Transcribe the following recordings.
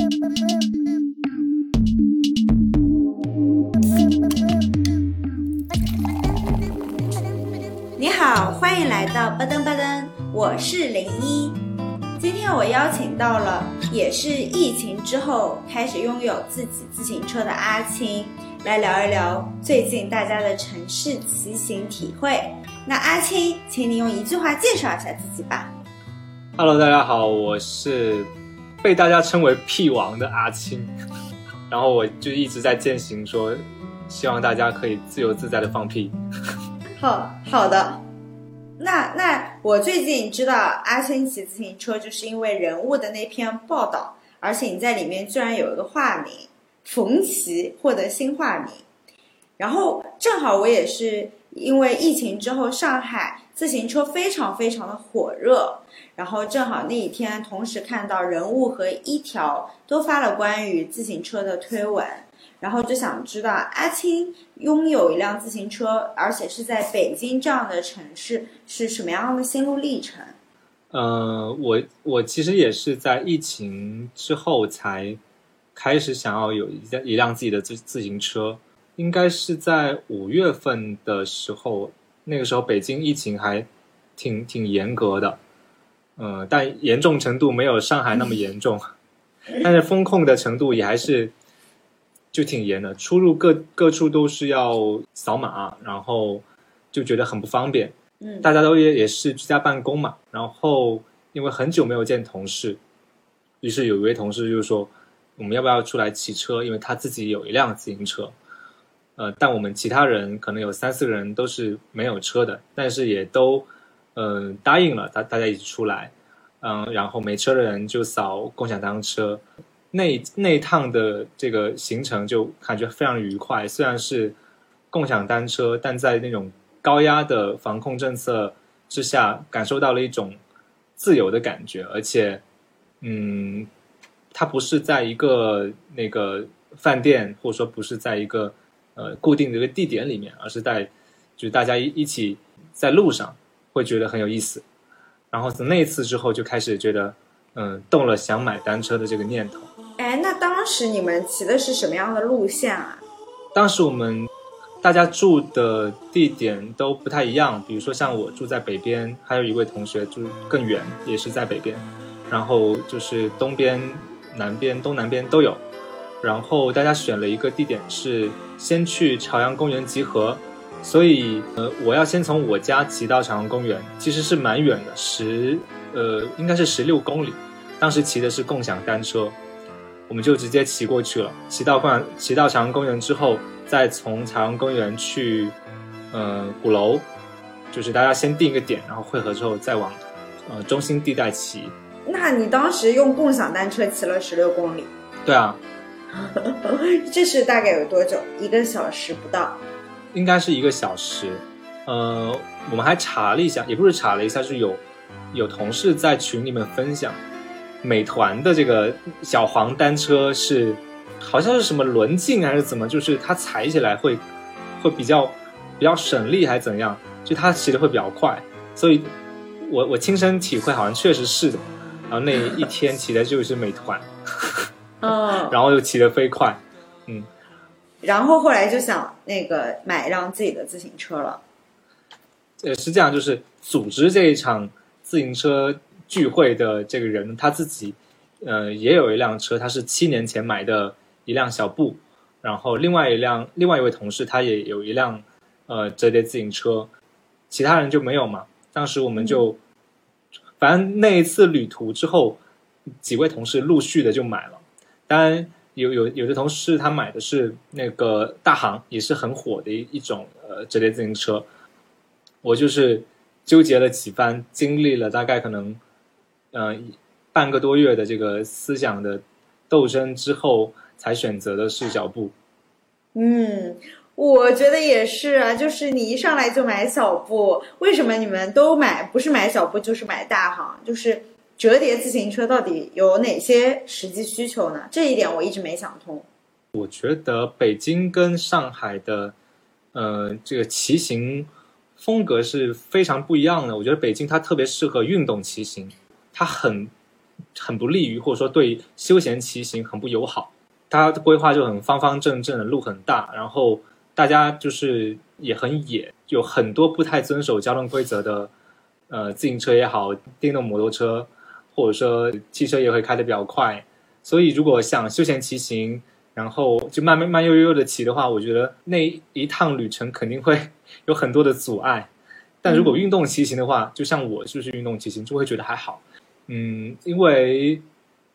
你好，欢迎来到巴登巴登，我是零一。今天我邀请到了，也是疫情之后开始拥有自己自行车的阿青，来聊一聊最近大家的城市骑行体会。那阿青，请你用一句话介绍一下自己吧。Hello，大家好，我是被大家称为屁王的阿青，然后我就一直在践行说，希望大家可以自由自在的放屁。好好的，那那我最近知道阿青骑自行车，就是因为人物的那篇报道，而且你在里面居然有一个化名冯琦获得新化名，然后正好我也是因为疫情之后上海自行车非常非常的火热，然后正好那一天同时看到人物和一条都发了关于自行车的推文。然后就想知道阿青拥有一辆自行车，而且是在北京这样的城市，是什么样的心路历程？呃，我我其实也是在疫情之后才开始想要有一辆一辆自己的自自行车，应该是在五月份的时候，那个时候北京疫情还挺挺严格的，呃，但严重程度没有上海那么严重，但是风控的程度也还是就挺严的，出入各各处都是要扫码，然后就觉得很不方便。嗯，大家都也也是居家办公嘛，然后因为很久没有见同事，于是有一位同事就说，我们要不要出来骑车？因为他自己有一辆自行车，呃，但我们其他人可能有三四个人都是没有车的，但是也都嗯、答应了，大大家一起出来，嗯、然后没车的人就扫共享单车，那那一趟的这个行程就感觉非常愉快，虽然是共享单车，但在那种高压的防控政策之下，感受到了一种自由的感觉，而且，嗯，它不是在一个那个饭店，或者说不是在一个呃固定的一个地点里面，而是在就是大家一一起在路上，会觉得很有意思。然后从那一次之后，就开始觉得，嗯，动了想买单车的这个念头。哎，那当时你们骑的是什么样的路线啊？当时我们大家住的地点都不太一样，比如说像我住在北边，还有一位同学住更远，也是在北边，然后就是东边、南边、东南边都有。然后大家选了一个地点是先去朝阳公园集合，所以呃，我要先从我家骑到朝阳公园，其实是蛮远的，十呃应该是十六公里。当时骑的是共享单车，我们就直接骑过去了。骑到公园，骑到朝阳公园之后，再从朝阳公园去，呃，鼓楼，就是大家先定一个点，然后汇合之后再往，呃，中心地带骑。那你当时用共享单车骑了十六公里，对啊，这是大概有多久？一个小时不到。应该是一个小时。呃，我们还查了一下，也不是查了一下，是有有同事在群里面分享，美团的这个小黄单车是好像是什么轮径还是怎么，就是它踩起来会会比较比较省力还是怎样，就它骑的会比较快，所以我我亲身体会好像确实是的。然后那一天骑的就是美团，嗯，然后又骑得飞快，嗯然后后来就想那个买一辆自己的自行车了。呃，是这样，就是组织这一场自行车聚会的这个人，他自己呃也有一辆车，他是七年前买的一辆小布，然后另外一辆另外一位同事他也有一辆呃折叠自行车，其他人就没有嘛。当时我们就、反正那一次旅途之后，几位同事陆续的就买了，当然。有有有的同事他买的是那个大行，也是很火的一一种呃折叠自行车，我就是纠结了几番，经历了大概可能，呃，半个多月的这个思想的斗争之后，才选择的是脚步。嗯，我觉得也是啊，就是你一上来就买小布，为什么你们都买？不是买小布就是买大行，就是折叠自行车到底有哪些实际需求呢？这一点我一直没想通。我觉得北京跟上海的，呃，这个骑行风格是非常不一样的。我觉得北京它特别适合运动骑行，它很很不利于，或者说对休闲骑行很不友好。它的规划就很方方正正的，路很大，然后大家就是也很野，有很多不太遵守交通规则的，呃，自行车也好，电动摩托车，或者说汽车也会开得比较快。所以如果想休闲骑行，然后就慢慢慢悠悠的骑的话，我觉得那一趟旅程肯定会有很多的阻碍。但如果运动骑行的话，就像我就是运动骑行，就会觉得还好。嗯，因为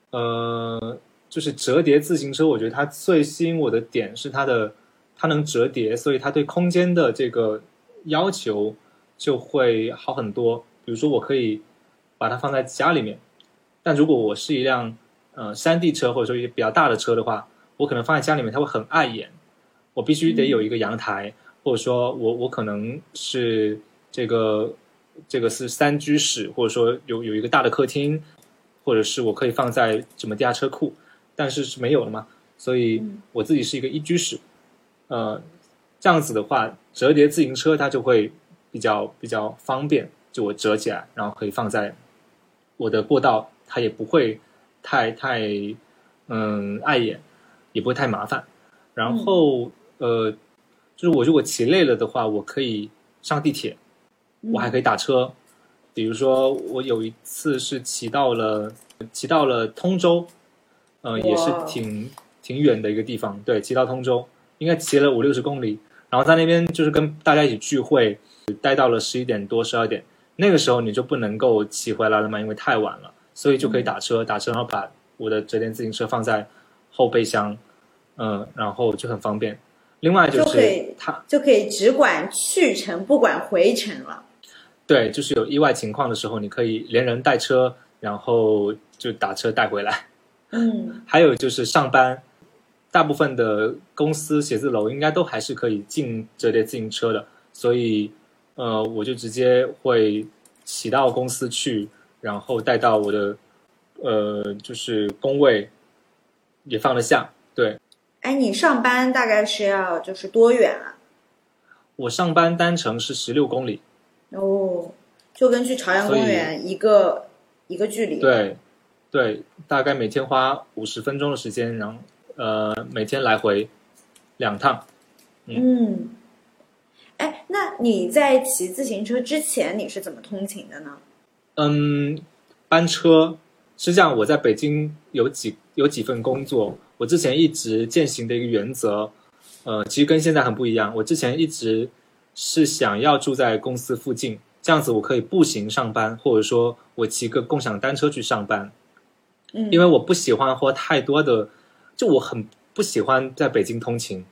呃，就是折叠自行车，我觉得它最吸引我的点是它的它能折叠，所以它对空间的这个要求就会好很多。比如说，我可以把它放在家里面，但如果我是一辆呃山地车或者说一些比较大的车的话，我可能放在家里面它会很碍眼，我必须得有一个阳台，或者说我我可能是。这个这个是三居室，或者说有有一个大的客厅，或者是我可以放在什么地下车库，但是是没有了嘛，所以我自己是一个一居室，呃，这样子的话，折叠自行车它就会比较比较方便，就我折起来，然后可以放在我的过道，它也不会太太嗯碍眼，也不会太麻烦。然后呃，就是我如果骑累了的话，我可以上地铁。我还可以打车，比如说我有一次是骑到了骑到了通州，呃，也是挺挺远的一个地方。对，骑到通州应该骑了五六十公里，然后在那边就是跟大家一起聚会，待到了十一点多十二点。那个时候你就不能够骑回来了嘛，因为太晚了，所以就可以打车，打车然后把我的折叠自行车放在后备箱，嗯，然后就很方便。另外就是它就可以只管去程不管回程了。对，就是有意外情况的时候，你可以连人带车，然后就打车带回来。嗯，还有就是上班，大部分的公司写字楼应该都还是可以进折叠自行车的，所以呃，我就直接会骑到公司去，然后带到我的呃，就是工位也放得下。对，哎，你上班大概是要就是多远啊？我上班单程是十六公里。哦，就跟去朝阳公园一个一个距离。对，对，大概每天花五十分钟的时间，然后呃，每天来回两趟。嗯，哎，那你在骑自行车之前，你是怎么通勤的呢？嗯，班车是这样。我在北京有几有几份工作，我之前一直践行的一个原则，呃，其实跟现在很不一样。我之前一直。是想要住在公司附近，这样子我可以步行上班，或者说我骑个共享单车去上班。嗯，因为我不喜欢花太多的，就我很不喜欢在北京通勤。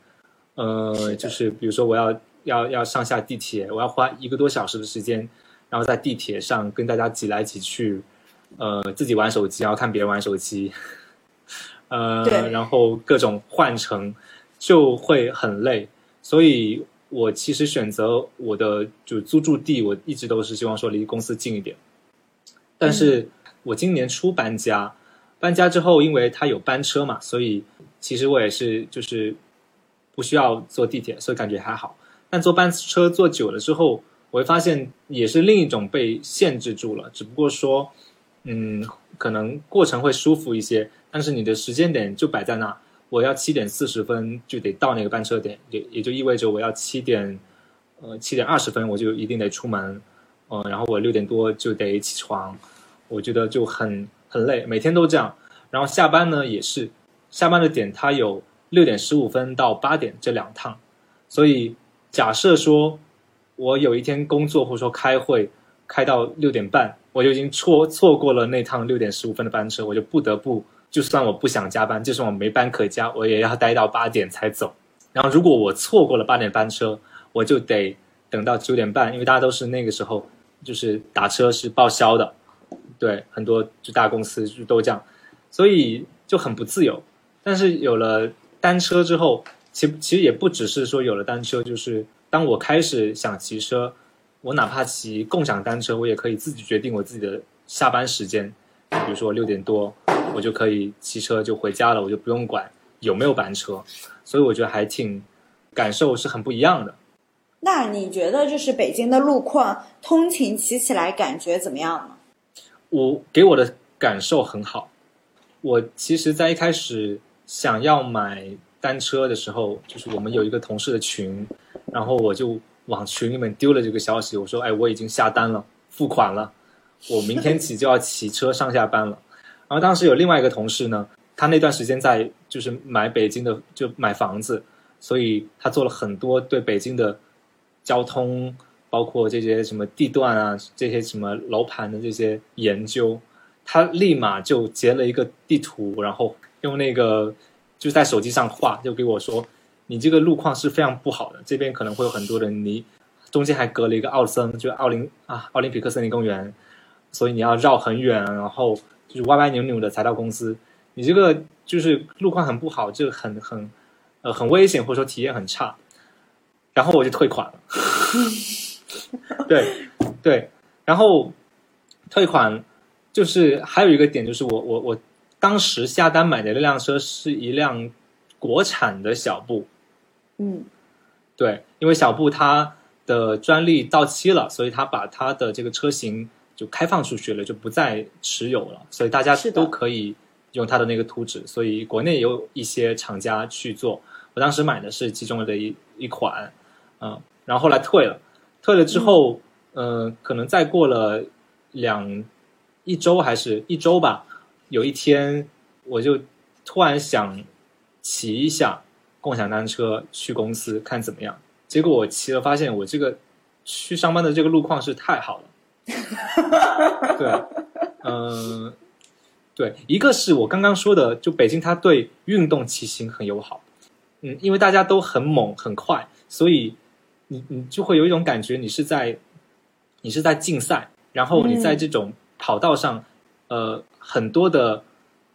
呃，就是比如说我要要要上下地铁，我要花一个多小时的时间，然后在地铁上跟大家挤来挤去，呃，自己玩手机，然后看别人玩手机，呃，然后各种换乘就会很累，所以。我其实选择我的就租住地，我一直都是希望说离公司近一点。但是我今年初搬家，搬家之后，因为它有班车嘛，所以其实我也是就是不需要坐地铁，所以感觉还好。但坐班车坐久了之后，我会发现也是另一种被限制住了。只不过说，嗯，可能过程会舒服一些，但是你的时间点就摆在那。我要七点四十分就得到那个班车点，也也就意味着我要七点，呃，七点二十分我就一定得出门，嗯，然后我六点多就得起床，我觉得就很很累，每天都这样。然后下班呢也是，下班的点它有六点十五分到八点这两趟，所以假设说我有一天工作或者说开会开到六点半，我就已经错错过了那趟六点十五分的班车，我就不得不。就算我不想加班，就算我没班可加，我也要待到八点才走。然后如果我错过了八点班车，我就得等到九点半，因为大家都是那个时候就是打车是报销的，对，很多就大公司就都这样，所以就很不自由。但是有了单车之后，其其实也不只是说有了单车，就是当我开始想骑车，我哪怕骑共享单车，我也可以自己决定我自己的下班时间，比如说六点多。我就可以骑车就回家了，我就不用管有没有班车，所以我觉得还挺感受是很不一样的。那你觉得就是北京的路况通勤骑起来感觉怎么样呢？我给我的感受很好。我其实，在一开始想要买单车的时候，就是我们有一个同事的群，然后我就往群里面丢了这个消息，我说：“哎，我已经下单了，付款了，我明天起就要骑车上下班了。”然后当时有另外一个同事呢，他那段时间在就是买北京的就买房子，所以他做了很多对北京的交通，包括这些什么地段啊，这些什么楼盘的这些研究。他立马就截了一个地图，然后用那个就在手机上画，就给我说：“你这个路况是非常不好的，这边可能会有很多人，你中间还隔了一个奥森，就奥林啊奥林匹克森林公园，所以你要绕很远，然后就是歪歪扭扭的才到公司。你这个就是路况很不好，就很很呃很危险，或者说体验很差。然后我就退款了。对对，然后退款。就是还有一个点，就是我我我当时下单买的那辆车是一辆国产的小布，嗯，对，因为小布它的专利到期了，所以他把他的这个车型就开放出去了，就不再持有了，所以大家都可以用它的那个图纸，所以国内有一些厂家去做。我当时买的是其中的一一款，嗯，然后后来退了，退了之后，嗯，可能再过了两。一周还是一周吧，有一天我就突然想骑一下共享单车去公司看怎么样。结果我骑了，发现我这个去上班的这个路况是太好了。对，嗯，对，一个是我刚刚说的，就北京它对运动骑行很友好。嗯，因为大家都很猛很快，所以你你就会有一种感觉，你是在你是在竞赛，然后你在这种。跑道上，呃，很多的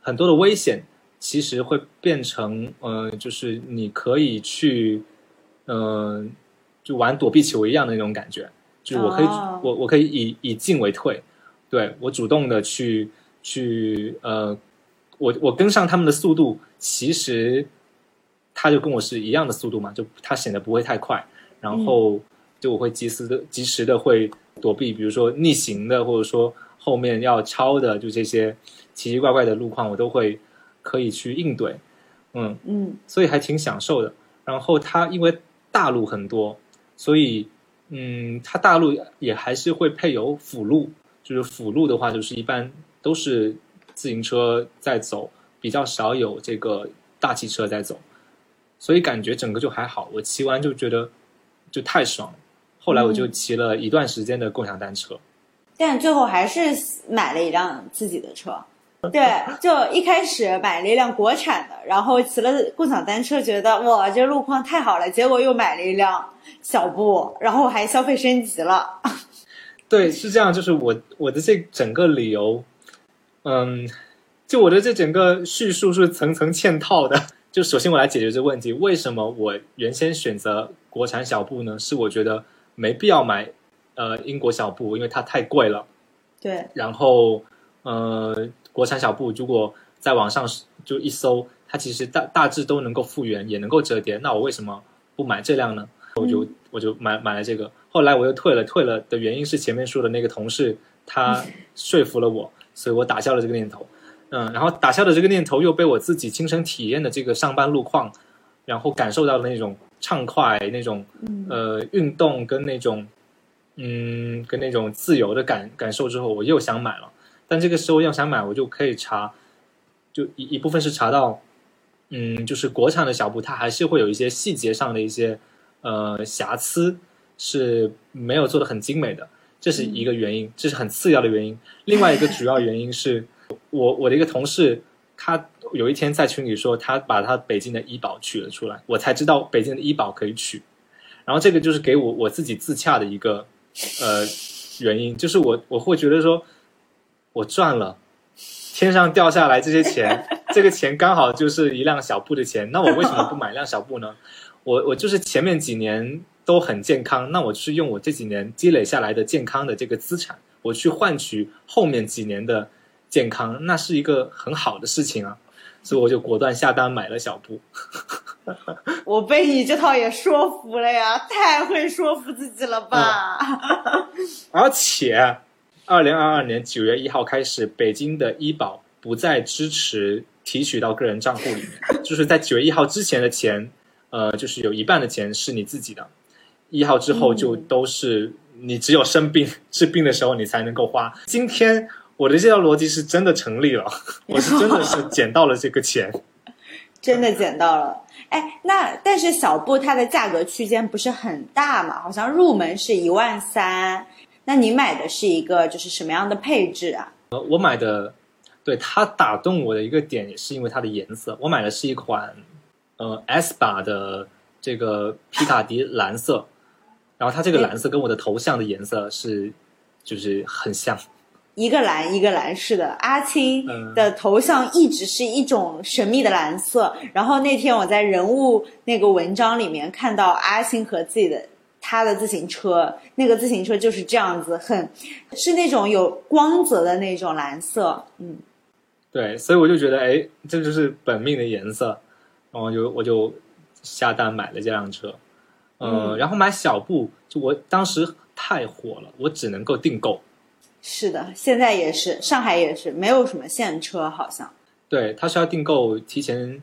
很多的危险，其实会变成，呃，就是你可以去，嗯，就玩躲避球一样的那种感觉，就是我可以，我我可以以以进为退，对我主动的去去，呃，我我跟上他们的速度，其实他就跟我是一样的速度嘛，就他显得不会太快，然后就我会及时的及时的会躲避，比如说逆行的，或者说。后面要超的，就这些奇奇怪怪的路况，我都会可以去应对，嗯嗯，所以还挺享受的。然后它因为大路很多，所以嗯，它大路也还是会配有辅路，就是辅路的话，就是一般都是自行车在走，比较少有这个大汽车在走，所以感觉整个就还好。我骑完就觉得就太爽了，后来我就骑了一段时间的共享单车。但最后还是买了一辆自己的车，对，就一开始买了一辆国产的，然后骑了共享单车，觉得哇，这路况太好了，结果又买了一辆小布，然后还消费升级了。对，是这样，就是我我的这整个理由，嗯，就我的这整个叙述是层层嵌套的。就首先我来解决这个问题，为什么我原先选择国产小布呢？是我觉得没必要买。呃，英国小布，因为它太贵了。对。然后，呃，国产小布如果在网上就一搜，它其实大大致都能够复原，也能够折叠。那我为什么不买这辆呢？我就我就买买了这个。后来我又退了，退了的原因是前面说的那个同事他 说服了我，所以我打消了这个念头。嗯，然后打消的这个念头又被我自己亲身体验的这个上班路况，然后感受到的那种畅快，那种呃运动跟那种。嗯，跟那种自由的感感受之后，我又想买了。但这个时候要想买，我就可以查，就一一部分是查到，嗯，就是国产的小布，它还是会有一些细节上的一些呃瑕疵，是没有做的很精美的，这是一个原因，这是很次要的原因。另外一个主要原因是我我的一个同事，他有一天在群里说，他把他北京的医保取了出来，我才知道北京的医保可以取。然后这个就是给我我自己自洽的一个。呃，原因就是我我会觉得说，我赚了，天上掉下来这些钱，这个钱刚好就是一辆小布的钱，那我为什么不买辆小布呢？我我就是前面几年都很健康，那我就是用我这几年积累下来的健康的这个资产，我去换取后面几年的健康，那是一个很好的事情啊。所以我就果断下单买了小布。我被你这套也说服了呀，太会说服自己了吧！而且二零二二年九月一号开始，北京的医保不再支持提取到个人账户里面，就是在九月一号之前的钱，呃，就是有一半的钱是你自己的，一号之后就都是你只有生病治病的时候你才能够花。今天我的这条逻辑是真的成立了，我是真的是 捡到了这个钱。真的捡到了，哎，那但是小布它的价格区间不是很大嘛？好像入门是一万三，那你买的是一个就是什么样的配置啊？呃，我买的，对它打动我的一个点也是因为它的颜色，我买的是一款呃 S 把的这个皮卡迪蓝色，然后它这个蓝色跟我的头像的颜色是就是很像。一个蓝一个蓝，是的，阿青的头像一直是一种神秘的蓝色。然后那天我在人物那个文章里面看到阿青和自己的他的自行车，那个自行车就是这样子，很是那种有光泽的那种蓝色。嗯，对，所以我就觉得，哎，这就是本命的颜色，然后就我就下单买了这辆车。嗯，然后买小布，就我当时太火了，我只能够订购。是的，现在也是，上海也是，没有什么现车，好像。对，他是要订购，提前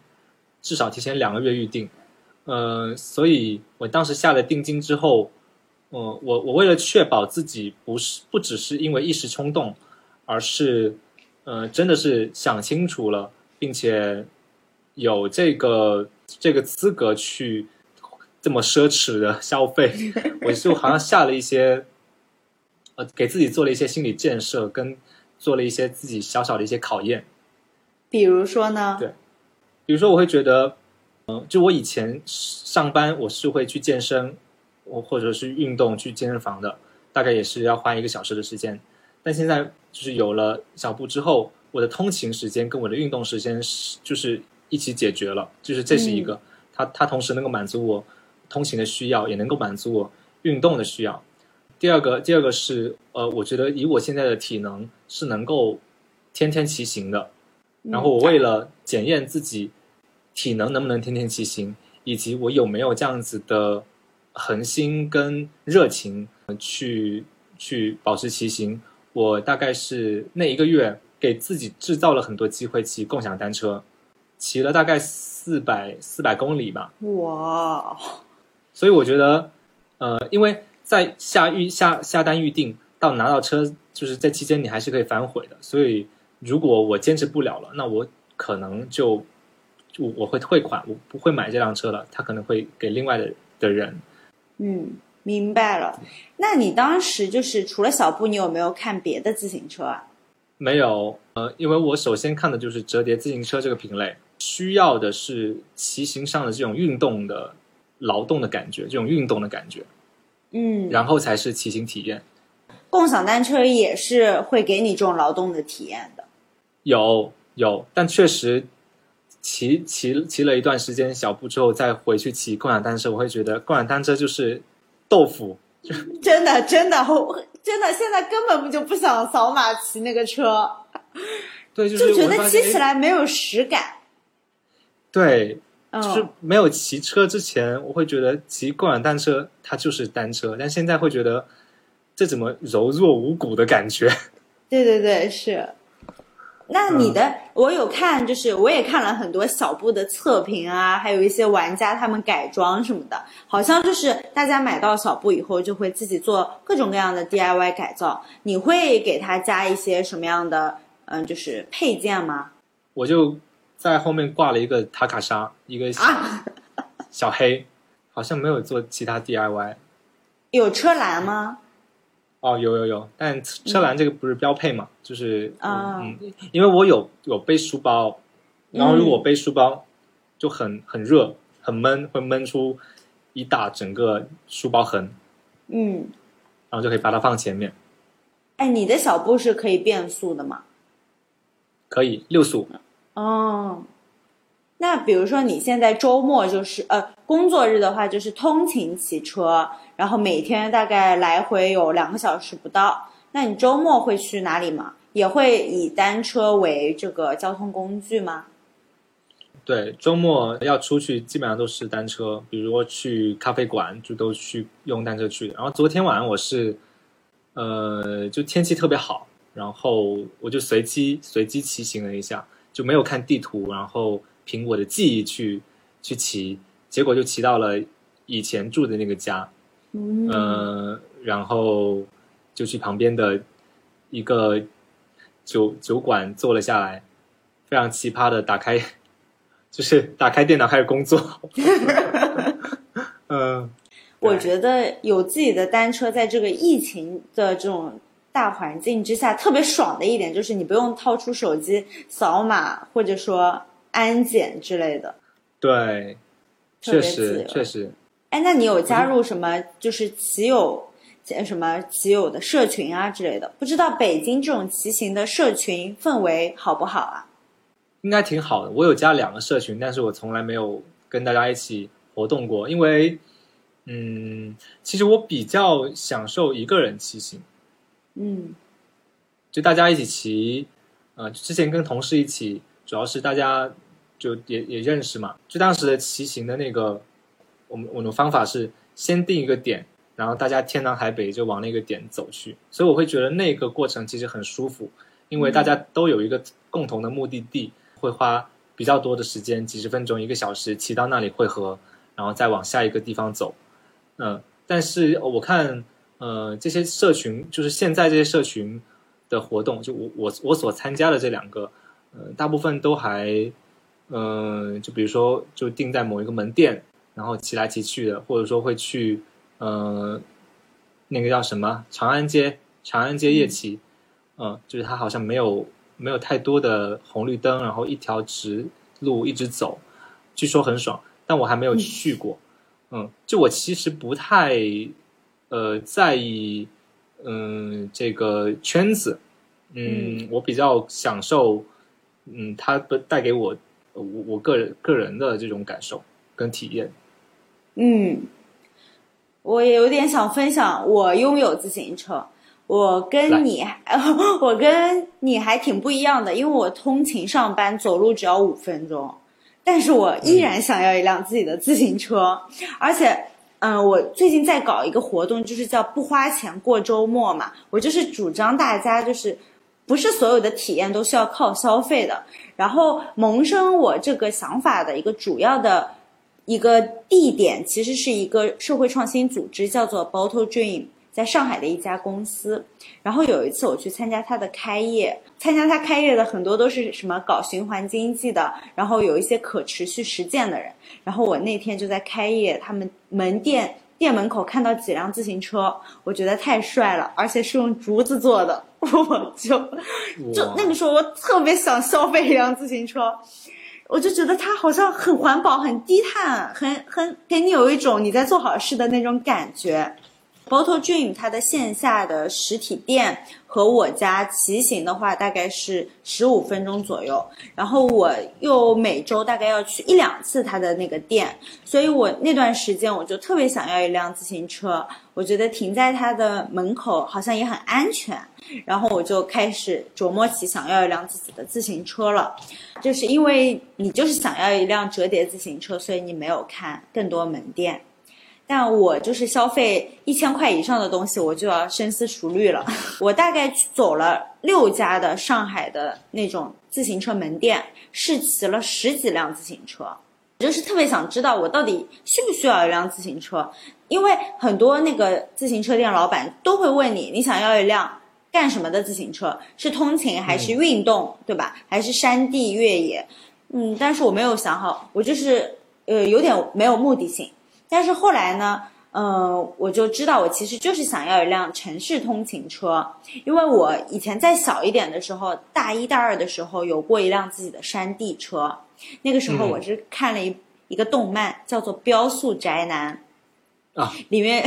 至少提前两个月预定，呃，所以我当时下了定金之后，呃，我我为了确保自己不是不只是因为一时冲动，而是呃真的是想清楚了，并且有这个这个资格去这么奢侈的消费，我就好像下了一些。呃，给自己做了一些心理建设，跟做了一些自己小小的一些考验。比如说呢？对，比如说我会觉得，嗯，就我以前上班我是会去健身，我或者是运动去健身房的，大概也是要花一个小时的时间。但现在就是有了小布之后，我的通勤时间跟我的运动时间是就是一起解决了，就是这是一个，它它同时能够满足我通勤的需要，也能够满足我运动的需要。第二个，第二个是，呃，我觉得以我现在的体能是能够天天骑行的。然后我为了检验自己体能能不能天天骑行，以及我有没有这样子的恒心跟热情去去保持骑行，我大概是那一个月给自己制造了很多机会骑共享单车，骑了大概四百四百公里吧。哇！所以我觉得，呃，因为。在下预下下单预定到拿到车，就是在期间你还是可以反悔的。所以如果我坚持不了了，那我可能就我我会退款，我不会买这辆车了。他可能会给另外的的人。嗯，明白了。那你当时就是除了小布，你有没有看别的自行车啊？没有，呃，因为我首先看的就是折叠自行车这个品类，需要的是骑行上的这种运动的劳动的感觉，这种运动的感觉。嗯，然后才是骑行体验。共享单车也是会给你这种劳动的体验的。有有，但确实骑骑骑了一段时间小步之后，再回去骑共享单车，我会觉得共享单车就是豆腐。真的真的真的，现在根本就不想扫码骑那个车。对，就觉得骑起来没有实感。对。就是没有骑车之前，我会觉得骑共享单车它就是单车，但现在会觉得这怎么柔弱无骨的感觉？对对对，是。那你的我有看，就是我也看了很多小布的测评啊，还有一些玩家他们改装什么的，好像就是大家买到小布以后就会自己做各种各样的 DIY 改造。你会给它加一些什么样的嗯，就是配件吗？我就。在后面挂了一个塔卡莎，一个小黑，好像没有做其他 DIY。有车篮吗？哦，有有有，但车篮这个不是标配嘛？就是嗯，因为我有有背书包，然后如果背书包就很很热很闷，会闷出一大整个书包痕。嗯，然后就可以把它放前面。哎，你的小布是可以变速的吗？可以，六速。哦，那比如说你现在周末就是呃工作日的话，就是通勤骑车，然后每天大概来回有两个小时不到。那你周末会去哪里吗？也会以单车为这个交通工具吗？对，周末要出去基本上都是单车，比如说去咖啡馆就都去用单车去。然后昨天晚上我是呃，就天气特别好，然后我就随机随机骑行了一下，就没有看地图，然后凭我的记忆去去骑，结果就骑到了以前住的那个家，嗯，呃，然后就去旁边的一个酒酒馆坐了下来，非常奇葩的打开，就是打开电脑开始工作。嗯，我觉得有自己的单车，在这个疫情的这种大环境之下，特别爽的一点就是你不用掏出手机扫码，或者说安检之类的。对，确实确实，哎，那你有加入什么就是骑友呃什么骑友的社群啊之类的？不知道北京这种骑行的社群氛围好不好啊？应该挺好的。我有加两个社群，但是我从来没有跟大家一起活动过，因为，嗯，其实我比较享受一个人骑行，嗯。就大家一起骑，呃，之前跟同事一起，主要是大家就也也认识嘛，就当时的骑行的那个，我们我们的方法是先定一个点，然后大家天南海北就往那个点走去，所以我会觉得那个过程其实很舒服，因为大家都有一个共同的目的地，会花比较多的时间，几十分钟、一个小时骑到那里汇合，然后再往下一个地方走。嗯、但是我看，呃，这些社群就是现在这些社群的活动，就我我我所参加的这两个，呃，大部分都还，嗯、就比如说就定在某一个门店，然后骑来骑去的，或者说会去，呃，那个叫什么长安街，长安街夜骑，嗯、就是它好像没有没有太多的红绿灯，然后一条直路一直走，据说很爽，但我还没有去过。嗯，就我其实不太呃在意嗯这个圈子，嗯，我比较享受嗯它的带给我呃我我个人个人的这种感受跟体验。嗯，我也有点想分享，我拥有自行车。我跟你，我跟你还挺不一样的，因为我通勤上班走路只要五分钟，但是我依然想要一辆自己的自行车，而且，嗯、我最近在搞一个活动，就是叫不花钱过周末嘛，我就是主张大家就是不是所有的体验都需要靠消费的，然后萌生我这个想法的一个主要的一个地点，其实是一个社会创新组织，叫做 Bottle Dream，在上海的一家公司。然后有一次我去参加他的开业，参加他开业的很多都是什么搞循环经济的，然后有一些可持续实践的人。然后我那天就在开业他们门店店门口看到几辆自行车，我觉得太帅了，而且是用竹子做的，我就就那个时候我特别想消费一辆自行车。我就觉得它好像很环保、很低碳、很很给你有一种你在做好事的那种感觉。Bottle Dream 它的线下的实体店和我家骑行的话，大概是十五分钟左右。然后我又每周大概要去一两次它的那个店，所以我那段时间我就特别想要一辆自行车。我觉得停在它的门口好像也很安全，然后我就开始琢磨起想要一辆自己的自行车了。就是因为你就是想要一辆折叠自行车，所以你没有看更多门店。但我就是消费一千块以上的东西，我就要深思熟虑了。我大概去走了六家的上海的那种自行车门店，试骑了十几辆自行车。我就是特别想知道我到底需不需要一辆自行车，因为很多那个自行车店老板都会问你，你想要一辆干什么的自行车？是通勤还是运动，对吧？还是山地越野？嗯，但是我没有想好，我就是呃有点没有目的性。但是后来呢，嗯，我就知道我其实就是想要一辆城市通勤车，因为我以前在小一点的时候，大一大二的时候有过一辆自己的山地车，那个时候嗯。我是看了一、一个动漫，叫做《飙速宅男》。啊，里面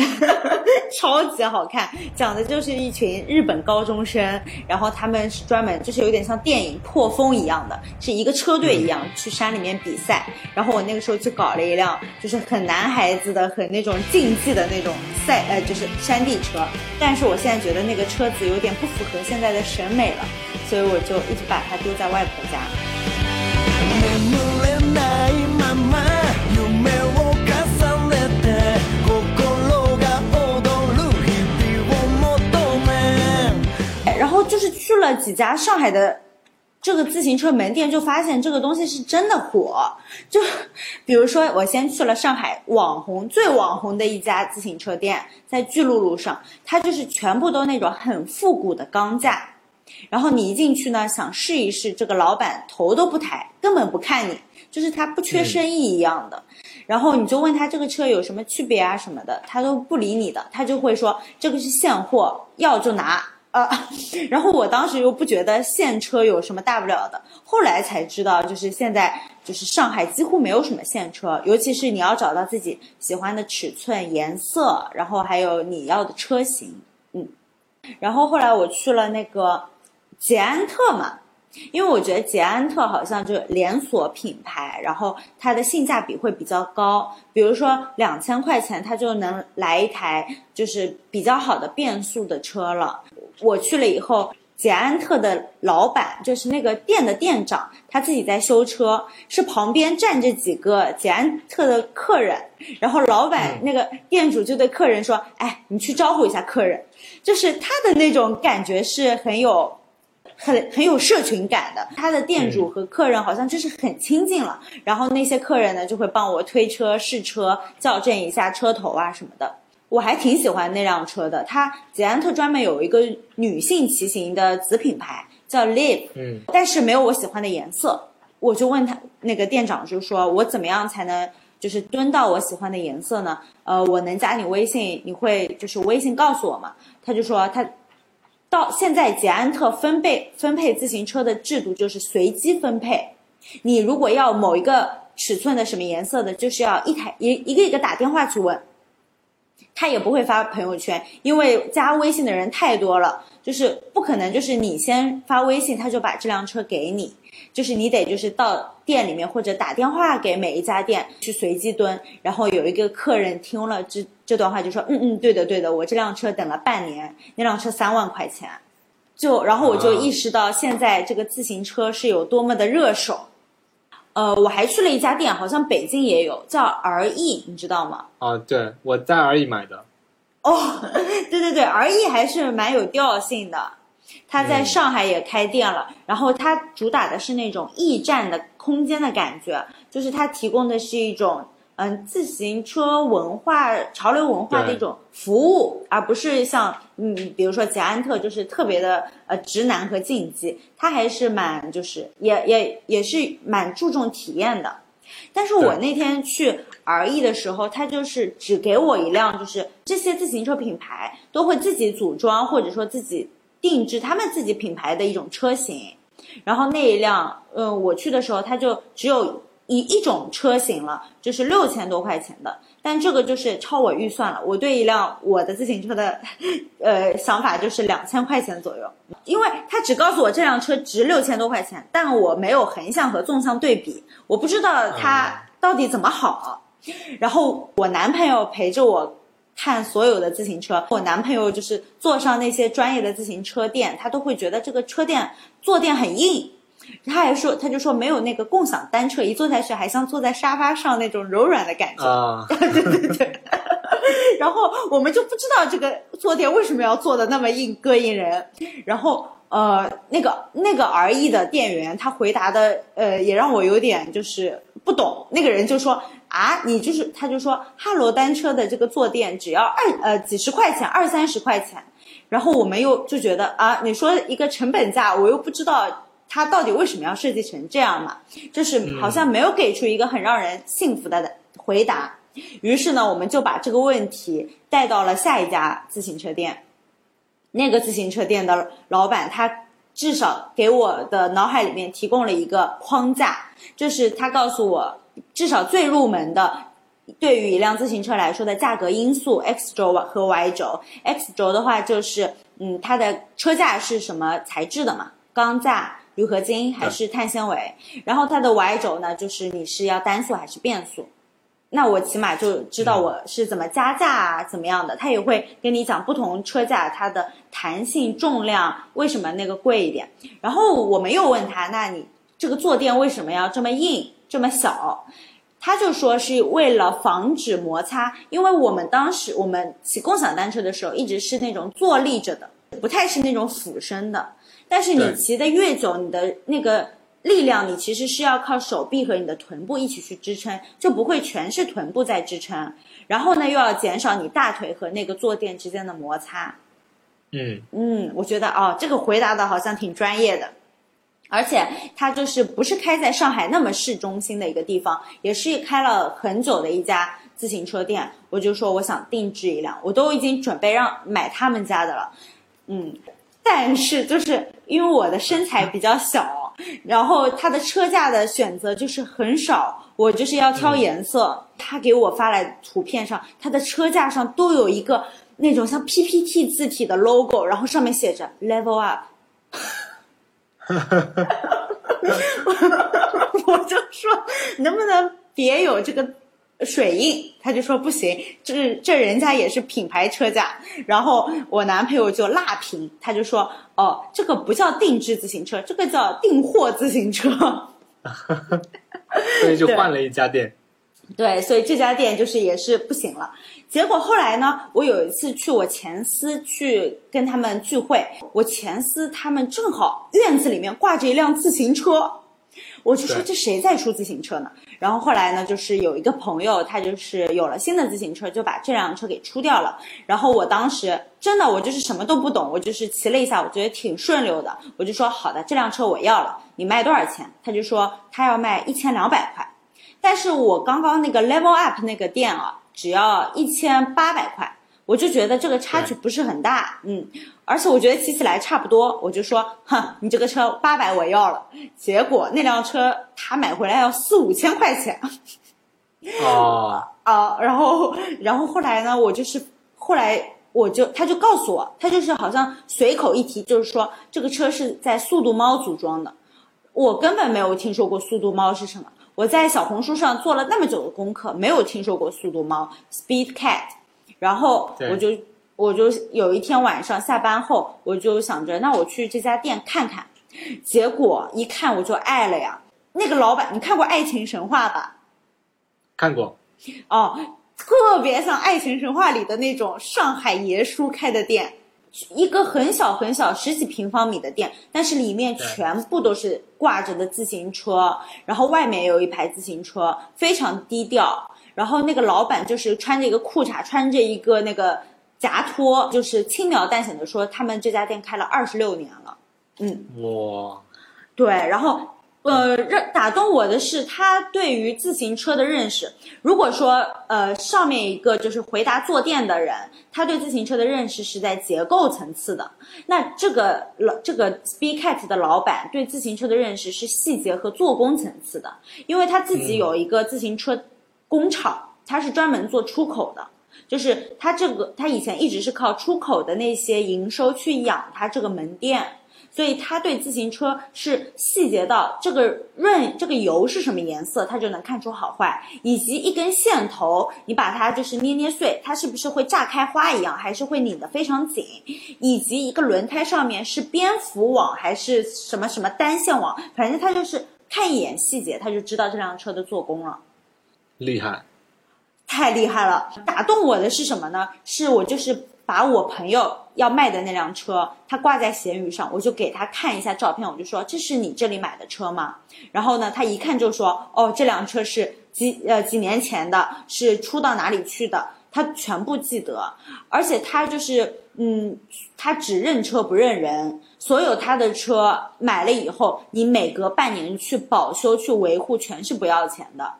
超级好看，讲的就是一群日本高中生，然后他们是专门就是有点像电影破风一样的，是一个车队一样去山里面比赛。然后我那个时候去搞了一辆就是很男孩子的、很那种竞技的那种赛呃就是山地车，但是我现在觉得那个车子有点不符合现在的审美了，所以我就一直把它丢在外婆家。了几家上海的这个自行车门店，就发现这个东西是真的火。就比如说，我先去了上海网红最网红的一家自行车店，在巨鹿路上，它就是全部都那种很复古的钢架。然后你一进去呢，想试一试，这个老板头都不抬，根本不看你，就是他不缺生意一样的。然后你就问他这个车有什么区别啊什么的，他都不理你的，他就会说这个是现货，要就拿啊。然后我当时又不觉得现车有什么大不了的，后来才知道，就是现在就是上海几乎没有什么现车，尤其是你要找到自己喜欢的尺寸、颜色，然后还有你要的车型，嗯。然后后来我去了那个捷安特嘛，因为我觉得捷安特好像就连锁品牌，然后它的性价比会比较高。比如说两千块钱，它就能来一台就是比较好的变速的车了。我去了以后，捷安特的老板就是那个店的店长，他自己在修车，是旁边站着几个捷安特的客人，然后老板那个店主就对客人说：“哎，你去招呼一下客人。”就是他的那种感觉是很有。很很有社群感的，他的店主和客人好像就是很亲近了。然后那些客人呢，就会帮我推车、试车、校正一下车头啊什么的。我还挺喜欢那辆车的。它捷安特专门有一个女性骑行的子品牌叫 Live，嗯，但是没有我喜欢的颜色。我就问他那个店长，就说我怎么样才能就是蹲到我喜欢的颜色呢？呃，我能加你微信，你会就是微信告诉我吗？他就说他。到现在，捷安特分配分配自行车的制度就是随机分配。你如果要某一个尺寸的什么颜色的，就是要一台一一个一个打电话去问。他也不会发朋友圈，因为加微信的人太多了，就是不可能就是你先发微信，他就把这辆车给你。就是你得就是到店里面或者打电话给每一家店去随机蹲，然后有一个客人听了这这段话就说，嗯嗯，对的对的，我这辆车等了半年，那辆车三万块钱，就然后我就意识到现在这个自行车是有多么的热手。呃，我还去了一家店，好像北京也有，叫 R E，你知道吗？啊，对，我在 R E 买的。哦，对对对，R E 还是蛮有调性的。他在上海也开店了，然后他主打的是那种驿站的空间的感觉，就是他提供的是一种嗯自行车文化、潮流文化的一种服务，而不是像嗯比如说捷安特就是特别的呃直男和竞技，他还是蛮就是也也也是蛮注重体验的。但是我那天去 R E 的时候，他就是只给我一辆，就是这些自行车品牌都会自己组装或者说自己。定制他们自己品牌的一种车型，然后那一辆，嗯，我去的时候，他就只有一一种车型了，就是六千多块钱的，但这个就是超我预算了。我对一辆我的自行车的，呃，想法就是两千块钱左右，因为他只告诉我这辆车值六千多块钱，但我没有横向和纵向对比，我不知道它到底怎么好。然后我男朋友陪着我。看所有的自行车，我男朋友就是坐上那些专业的自行车店，他都会觉得这个车店坐垫很硬。他还说，他就说没有那个共享单车，一坐下去还像坐在沙发上那种柔软的感觉。啊，对对对。然后我们就不知道这个坐垫为什么要做的那么硬，膈应人。然后呃，那个那个 R E 的店员，他回答的呃也让我有点就是不懂。那个人就说。啊，你就是，他就说哈罗单车的这个坐垫只要二呃几十块钱，二三十块钱，然后我们又就觉得啊，你说一个成本价，我又不知道它到底为什么要设计成这样嘛，就是好像没有给出一个很让人信服的回答。于是呢，我们就把这个问题带到了下一家自行车店，那个自行车店的老板他至少给我的脑海里面提供了一个框架，就是他告诉我。至少最入门的，对于一辆自行车来说的价格因素，X 轴和 Y 轴。X 轴的话就是，嗯，它的车架是什么材质的嘛？钢架、铝合金还是碳纤维？然后它的 Y 轴呢，就是你是要单速还是变速？那我起码就知道我是怎么加价啊，怎么样的？他也会跟你讲不同车架它的弹性、重量为什么那个贵一点。然后我们又问他，那你这个坐垫为什么要这么硬？这么小，他就说是为了防止摩擦，因为我们当时我们骑共享单车的时候，一直是那种坐立着的，不太是那种俯身的。但是你骑的越久，你的那个力量，你其实是要靠手臂和你的臀部一起去支撑，就不会全是臀部在支撑。然后呢，又要减少你大腿和那个坐垫之间的摩擦。嗯，嗯，我觉得哦，这个回答的好像挺专业的，而且它就是不是开在上海那么市中心的一个地方，也是开了很久的一家自行车店。我就说我想定制一辆，我都已经准备让买他们家的了。嗯，但是就是因为我的身材比较小，然后它的车架的选择就是很少，我就是要挑颜色。他给我发来图片上，它的车架上都有一个那种像 PPT 字体的 logo，然后上面写着 Level Up。我就说能不能别有这个水印？他就说不行，这这人家也是品牌车架。然后我男朋友就辣评，他就说哦，这个不叫定制自行车，这个叫订货自行车。所以就换了一家店。对，所以这家店就是也是不行了。结果后来呢，我有一次去我前司去跟他们聚会，我前司他们正好院子里面挂着一辆自行车，我就说这谁在出自行车呢？然后后来呢，就是有一个朋友，他就是有了新的自行车，就把这辆车给出掉了。然后我当时真的我就是什么都不懂，我就是骑了一下，我觉得挺顺溜的，我就说好的，这辆车我要了，你卖多少钱？他就说他要卖一千两百块。但是我刚刚那个 Level Up 那个店啊，只要一千八百块，我就觉得这个差距不是很大，嗯，而且我觉得骑起来差不多，我就说，哼，你这个车八百我要了。结果那辆车他买回来要四五千块钱哦，啊，然后然后后来呢，我就是后来我就他就告诉我，他就是好像随口一提，就是说这个车是在速度猫组装的，我根本没有听说过速度猫是什么。我在小红书上做了那么久的功课，没有听说过速度猫 （Speed Cat）。然后我就我就有一天晚上下班后，我就想着，那我去这家店看看。结果一看我就爱了呀！那个老板，你看过《爱情神话》吧？看过。哦，特别像《爱情神话》里的那种上海爷叔开的店，一个很小很小十几平方米的店，但是里面全部都是挂着的自行车，然后外面有一排自行车，非常低调。然后那个老板就是穿着一个裤衩，穿着一个那个夹拖，就是轻描淡写的说他们这家店开了二十六年了。嗯，哇，对，然后呃，让打动我的是他对于自行车的认识。如果说呃上面一个就是回答坐垫的人，他对自行车的认识是在结构层次的，那这个老这个 Speed Cat 的老板对自行车的认识是细节和做工层次的，因为他自己有一个自行车工厂，它是专门做出口的。就是它这个，它以前一直是靠出口的那些营收去养它这个门店，所以它对自行车是细节到这个润这个油是什么颜色，它就能看出好坏，以及一根线头，你把它就是捏捏碎，它是不是会炸开花一样，还是会拧得非常紧，以及一个轮胎上面是蝙蝠网还是什么什么单线网，反正它就是看一眼细节，他就知道这辆车的做工了。厉害！太厉害了！打动我的是什么呢？是我就是把我朋友要卖的那辆车，他挂在闲鱼上，我就给他看一下照片，我就说这是你这里买的车吗？然后呢，他一看就说哦，这辆车是几呃几年前的，是出到哪里去的，他全部记得，而且他就是嗯，他只认车不认人。所有他的车买了以后，你每隔半年去保修、去维护，全是不要钱的。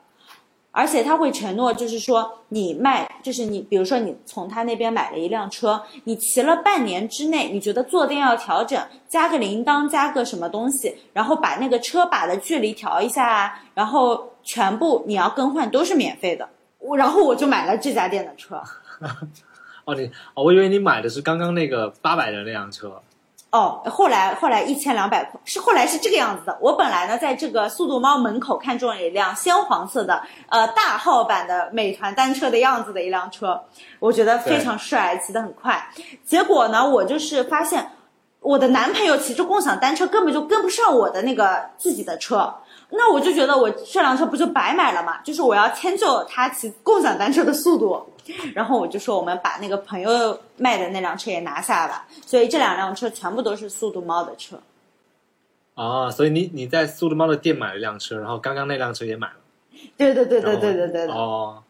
而且他会承诺，就是说你卖，就是你，比如说你从他那边买了一辆车，你骑了半年之内，你觉得坐垫要调整，加个铃铛，加个什么东西，然后把那个车把的距离调一下啊，然后全部你要更换都是免费的。我然后我就买了这家店的车。哦，你哦，我以为你买的是刚刚那个八百的那辆车。哦，后来后来一千两百块是后来是这个样子的。我本来呢在这个速度猫门口看中了一辆鲜黄色的呃大号版的美团单车的样子的一辆车，我觉得非常帅，骑得很快。结果呢，我就是发现我的男朋友骑着共享单车根本就跟不上我的那个自己的车，那我就觉得我这辆车不就白买了嘛？就是我要迁就他骑共享单车的速度。然后我就说我们把那个朋友卖的那辆车也拿下了，所以这两辆车全部都是速度猫的车。哦，所以你你在速度猫的店买了一辆车，然后刚刚那辆车也买了。对对对对对对对的，哦，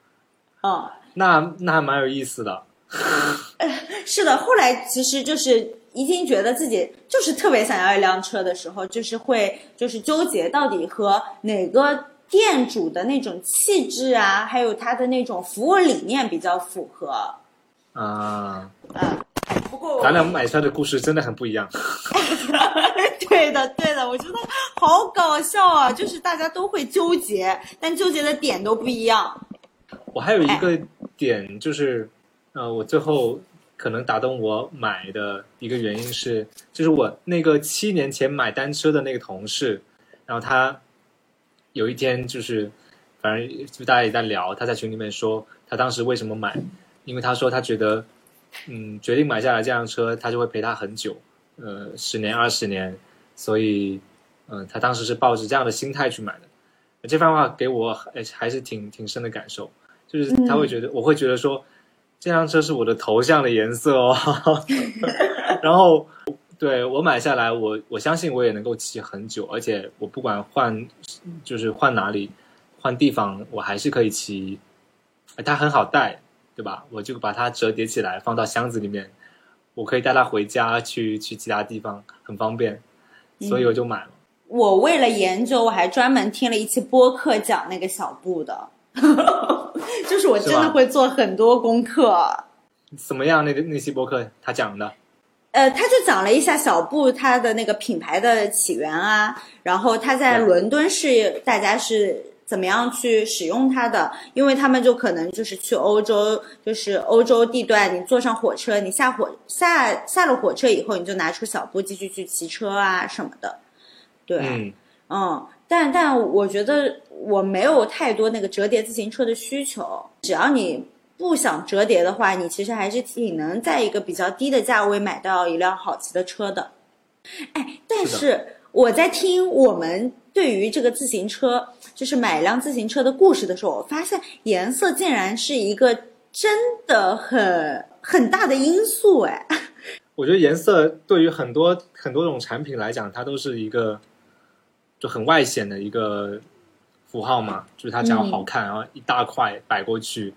嗯。那那还蛮有意思的。是的，后来其实就是已经觉得自己就是特别想要一辆车的时候，就是会就是纠结到底和哪个店主的那种气质啊，还有他的那种服务理念比较符合。啊，嗯，不过咱俩买车的故事真的很不一样。对的对的，我觉得好搞笑啊！就是大家都会纠结，但纠结的点都不一样。我还有一个点就是，呃，我最后可能打动我买的一个原因是，就是我那个七年前买单车的那个同事，然后他有一天就是，反正就大家也在聊，他在群里面说他当时为什么买，因为他说他觉得，嗯，决定买下来这辆车，他就会陪他很久，呃，十年二十年，所以，嗯、他当时是抱着这样的心态去买的。这番话给我还还是挺挺深的感受，就是他会觉得，我会觉得说，这辆车是我的头像的颜色哦，然后对我买下来，我我相信我也能够骑很久，而且我不管换就是换哪里换地方，我还是可以骑，呃它很好带，对吧？我就把它折叠起来放到箱子里面，我可以带它回家去去其他地方，很方便，所以我就买了。我为了研究，我还专门听了一期播客讲那个小布的，就是我真的会做很多功课。怎么样？那个那期博客他讲的，呃，他就讲了一下小布它的那个品牌的起源啊，然后他在伦敦是大家是怎么样去使用它的，因为他们就可能就是去欧洲，就是欧洲地段，你坐上火车，你下火下下了火车以后，你就拿出小布继续去骑车啊什么的，对，嗯，嗯，但但我觉得我没有太多那个折叠自行车的需求，只要你不想折叠的话，你其实还是挺能在一个比较低的价位买到一辆好骑的车的。哎，但是是我在听我们对于这个自行车，就是买一辆自行车的故事的时候，我发现颜色竟然是一个真的很很大的因素，哎。我觉得颜色对于很多很多种产品来讲，它都是一个就很外显的一个符号嘛，就是它只要好看，然后一大块摆过去，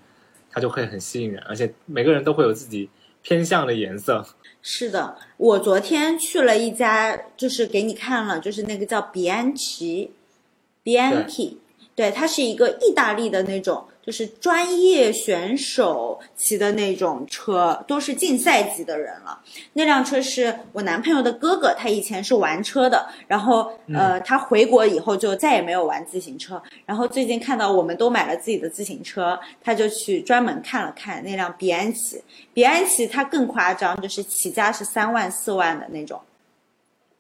它就会很吸引人，而且每个人都会有自己偏向的颜色。是的，我昨天去了一家，就是给你看了，就是那个叫比安奇，Bianchi，对，它是一个意大利的那种，就是专业选手骑的那种车，都是竞赛级的人了。那辆车是我男朋友的哥哥，他以前是玩车的，然后呃，他回国以后就再也没有玩自行车。然后最近看到我们都买了自己的自行车，他就去专门看了看那辆比安奇。比安奇它更夸张，就是起价是三万四万的那种。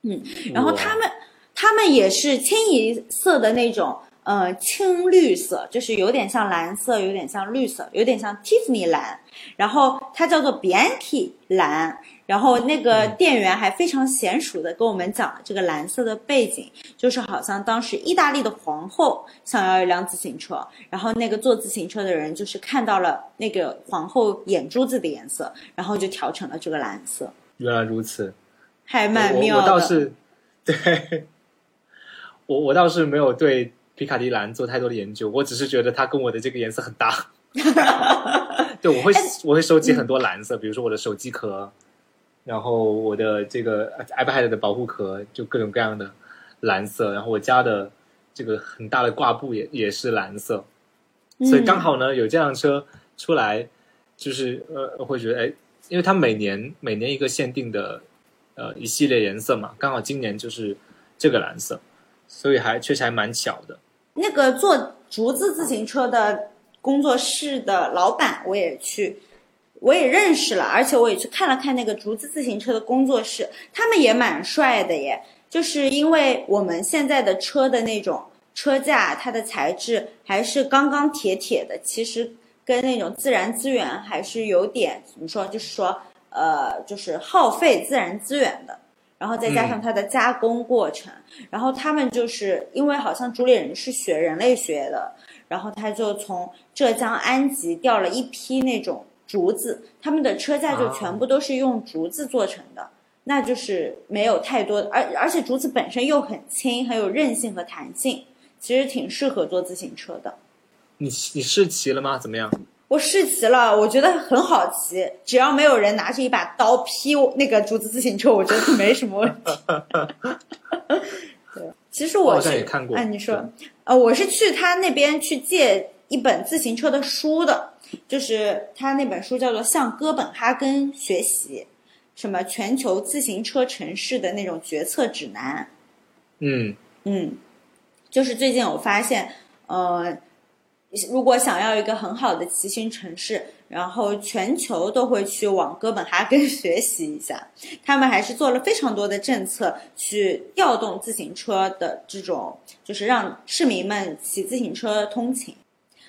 嗯，然后他们他们也是清一色的那种。呃，青绿色就是有点像蓝色，有点像绿色，有点像 Tiffany 蓝，然后它叫做 Bianchi 蓝，然后那个店员还非常娴熟的跟我们讲了这个蓝色的背景，就是好像当时意大利的皇后想要一辆自行车，然后那个坐自行车的人就是看到了那个皇后眼珠子的颜色，然后就调成了这个蓝色，原来如此，还蛮妙的。我倒是对，我我倒是没有对皮卡迪蓝做太多的研究，我只是觉得它跟我的这个颜色很搭。对，我会我会收集很多蓝色，比如说我的手机壳，然后我的这个 iPad 的保护壳，就各种各样的蓝色，然后我家的这个很大的挂布也也是蓝色，所以刚好呢有这辆车出来，就是呃我会觉得哎，因为它每年每年一个限定的呃一系列颜色嘛，刚好今年就是这个蓝色，所以还确实还蛮巧的。那个做竹子自行车的工作室的老板，我也去，我也认识了，而且我也去看了看那个竹子自行车的工作室，他们也蛮帅的耶。就是因为我们现在的车的那种车架，它的材质还是钢钢铁铁的，其实跟那种自然资源还是有点怎么说，就是说呃，就是耗费自然资源的。然后再加上它的加工过程，然后他们就是因为好像主理人是学人类学的，然后他就从浙江安吉调了一批那种竹子，他们的车架就全部都是用竹子做成的。那就是没有太多，而而且竹子本身又很轻，很有韧性和弹性，其实挺适合做自行车的。你你试骑了吗？怎么样？我试骑了，我觉得很好骑，只要没有人拿着一把刀劈我那个竹子自行车，我觉得没什么问题。对，其实我我好像是也看过哎，你说，呃，我是去他那边去借一本自行车的书的，就是他那本书叫做《向哥本哈根学习》，什么全球自行车城市的那种决策指南。嗯嗯，就是最近我发现，呃，如果想要一个很好的骑行城市，然后全球都会去往哥本哈根学习一下。他们还是做了非常多的政策去调动自行车的这种，就是让市民们骑自行车通勤。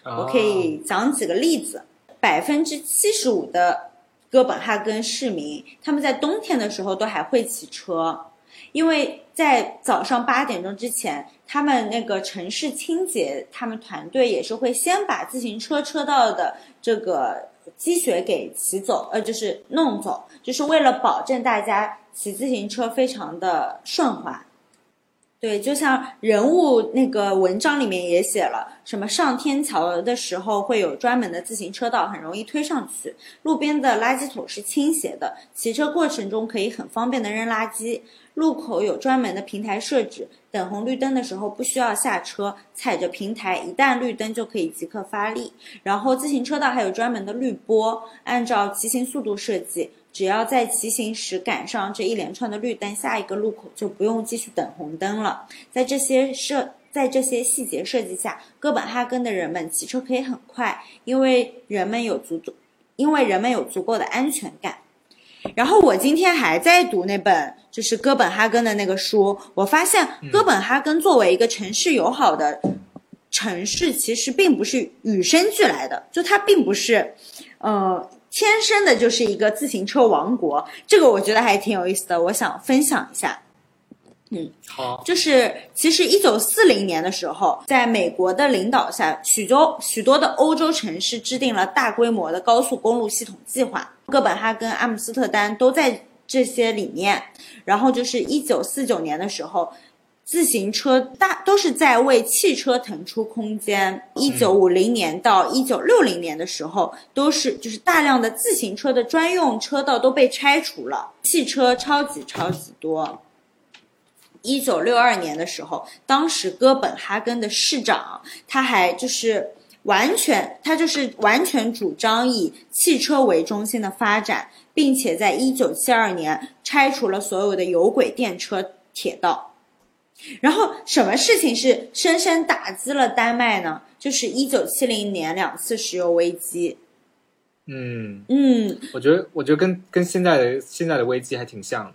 我可以讲几个例子，百分之七十五的哥本哈根市民，他们在冬天的时候都还会骑车，因为在早上八点钟之前，他们那个城市清洁，他们团队也是会先把自行车车道的这个积雪给骑走，呃，就是弄走，就是为了保证大家骑自行车非常的顺滑。对，就像人物那个文章里面也写了，什么上天桥的时候会有专门的自行车道，很容易推上去。路边的垃圾桶是倾斜的，骑车过程中可以很方便的扔垃圾。路口有专门的平台设置，等红绿灯的时候不需要下车，踩着平台，一旦绿灯就可以即刻发力。然后自行车道还有专门的绿波，按照骑行速度设计。只要在骑行时赶上这一连串的绿灯，下一个路口就不用继续等红灯了。在这些设在这些细节设计下，哥本哈根的人们骑车可以很快，因为人们有足足，因为人们有足够的安全感。然后我今天还在读那本就是哥本哈根的那个书，我发现哥本哈根作为一个城市友好的城市，其实并不是与生俱来的，就它并不是，呃，天生的就是一个自行车王国。这个我觉得还挺有意思的，我想分享一下。好，就是其实一九四零年的时候，在美国的领导下，许多许多的欧洲城市制定了大规模的高速公路系统计划，哥本哈根、阿姆斯特丹都在这些里面。然后就是一九四九年的时候，自行车大都是在为汽车腾出空间。一九五零年到一九六零年的时候，都是就是大量的自行车的专用车道都被拆除了，汽车超级超级多。一九六二年的时候，当时哥本哈根的市长他还就是完全，他就是完全主张以汽车为中心的发展，并且在一九七二年拆除了所有的有轨电车铁道。然后，什么事情是深深打击了丹麦呢？就是一九七零年两次石油危机。嗯，嗯，我觉得我觉得跟跟现在的现在的危机还挺像的，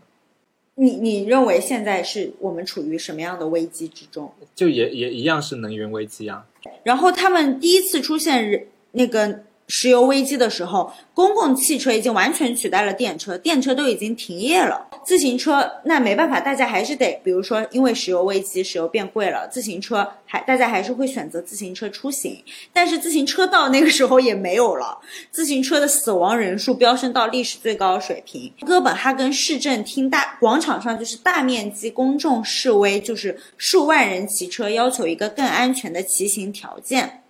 你你认为现在是我们处于什么样的危机之中？就也也一样是能源危机啊。然后他们第一次出现人那个石油危机的时候，公共汽车已经完全取代了电车，电车都已经停业了。自行车那没办法，大家还是得，比如说因为石油危机，石油变贵了，自行车还大家还是会选择自行车出行。但是自行车道那个时候也没有了，自行车的死亡人数飙升到历史最高水平。哥本哈根市政厅大广场上就是大面积公众示威，就是数万人骑车，要求一个更安全的骑行条件。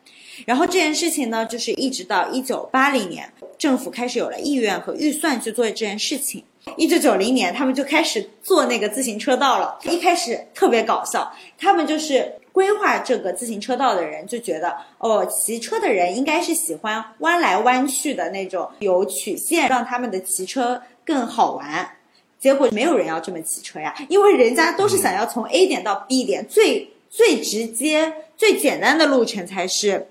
然后这件事情呢，就是一直到一九八零年，政府开始有了意愿和预算去做这件事情。一九九零年，他们就开始做那个自行车道了。一开始特别搞笑，他们就是规划这个自行车道的人就觉得，哦，骑车的人应该是喜欢弯来弯去的那种，有曲线，让他们的骑车更好玩。结果没有人要这么骑车呀，因为人家都是想要从 A 点到 B 点，最最直接、最简单的路程才是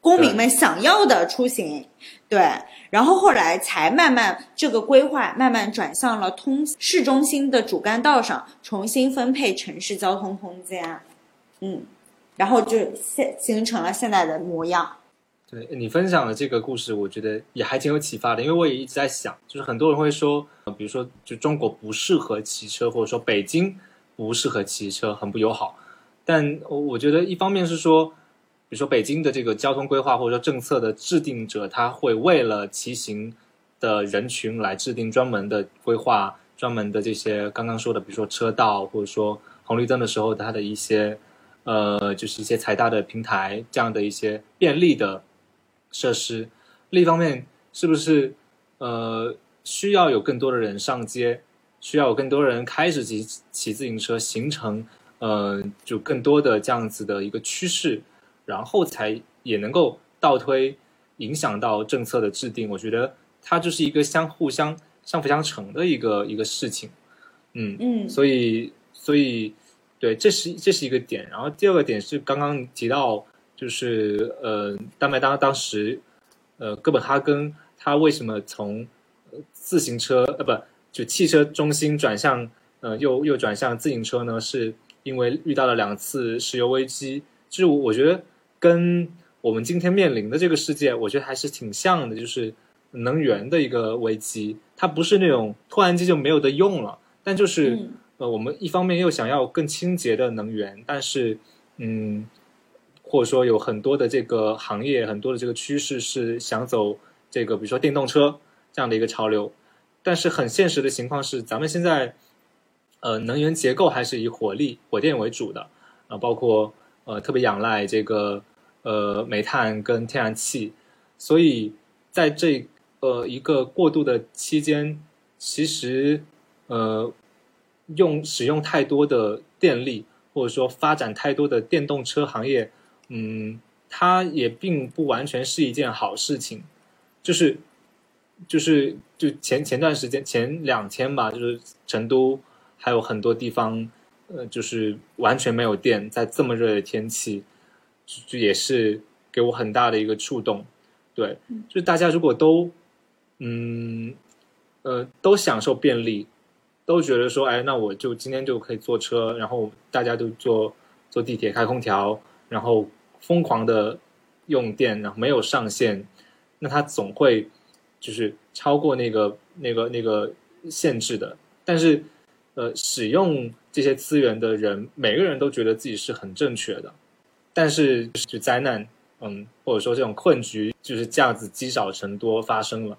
公民们想要的出行。对，然后后来才慢慢这个规划慢慢转向了通市中心的主干道上，重新分配城市交通空间。嗯，然后就现形成了现在的模样。对你分享的这个故事，我觉得也还挺有启发的，因为我也一直在想，就是很多人会说，比如说就中国不适合骑车，或者说北京不适合骑车，很不友好。但我我觉得一方面是说，比如说北京的这个交通规划或者说政策的制定者，他会为了骑行的人群来制定专门的规划专门的这些刚刚说的，比如说车道，或者说红绿灯的时候它的一些呃，就是一些踩踏的平台这样的一些便利的设施。另一方面，是不是呃需要有更多的人上街，需要有更多人开始骑骑自行车，形成呃就更多的这样子的一个趋势，然后才也能够倒推影响到政策的制定。我觉得它就是一个相互相相辅相成的一个一个事情。嗯，嗯所以所以对，这是这是一个点。然后第二个点是刚刚提到，就是呃，丹麦当当时呃哥本哈根，它为什么从呃自行车呃不就汽车中心转向呃又又转向自行车呢？是因为遇到了两次石油危机，就是我我觉得跟我们今天面临的这个世界，我觉得还是挺像的，就是能源的一个危机。它不是那种突然间就没有的用了，但就是、嗯呃，我们一方面又想要更清洁的能源，但是嗯，或者说有很多的这个行业，很多的这个趋势是想走这个，比如说电动车这样的一个潮流，但是很现实的情况是，咱们现在呃能源结构还是以火力、火电为主的啊、包括呃特别仰赖这个呃煤炭跟天然气，所以在这呃一个过渡的期间，其实呃用使用太多的电力，或者说发展太多的电动车行业，嗯，它也并不完全是一件好事情。就是就是就前前段时间前两天吧，就是成都还有很多地方，呃，就是完全没有电，在这么热的天气，也是给我很大的一个触动。对，就是大家如果都嗯呃都享受便利，都觉得说，哎，那我就今天就可以坐车，然后大家都坐坐地铁、开空调，然后疯狂的用电，然后没有上限，那它总会就是超过那个那个那个限制的。但是，呃，使用这些资源的人，每个人都觉得自己是很正确的，但是就灾难，嗯，或者说这种困局，就是这样子积少成多发生了。